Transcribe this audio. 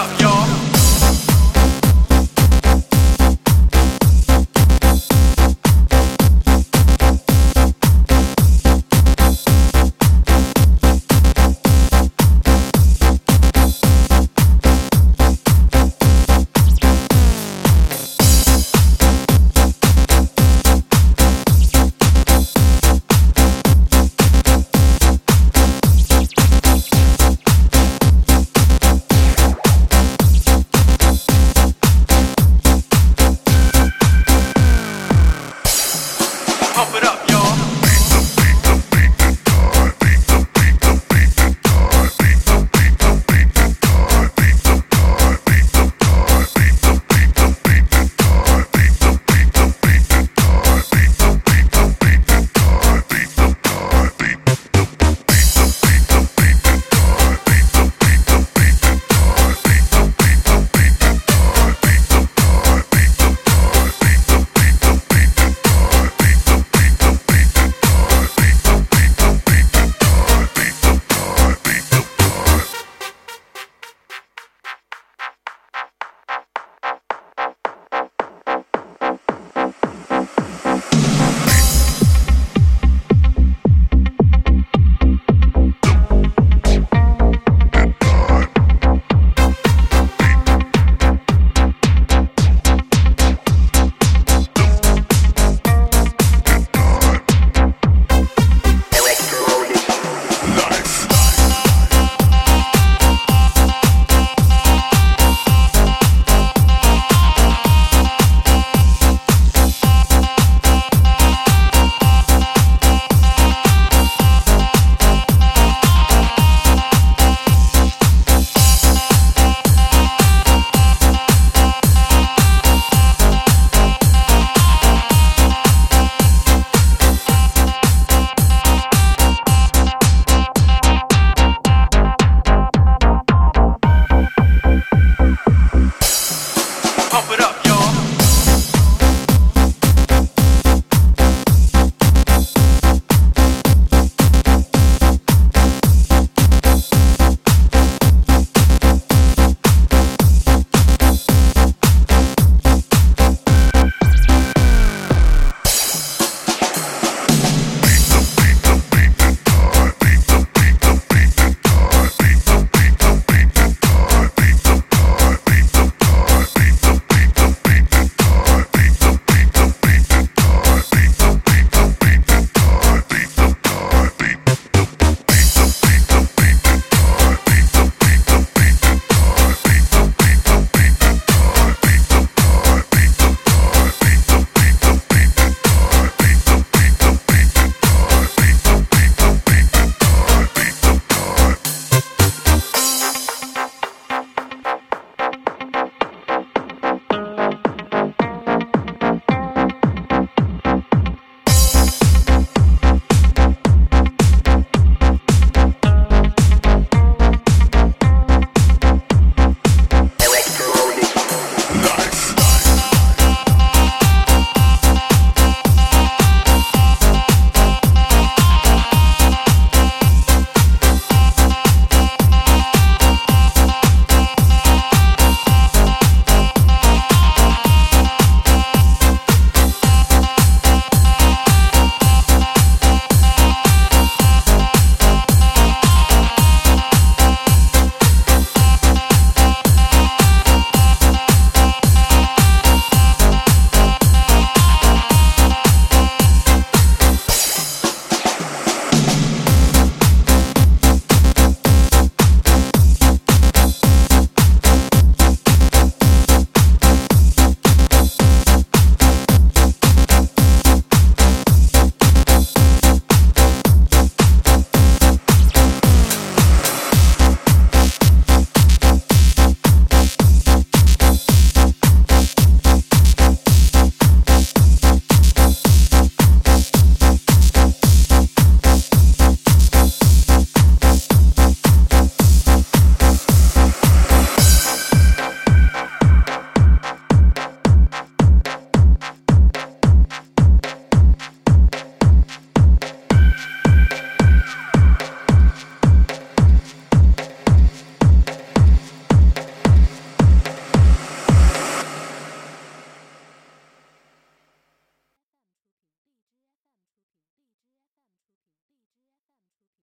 Up, y'all. pump it up.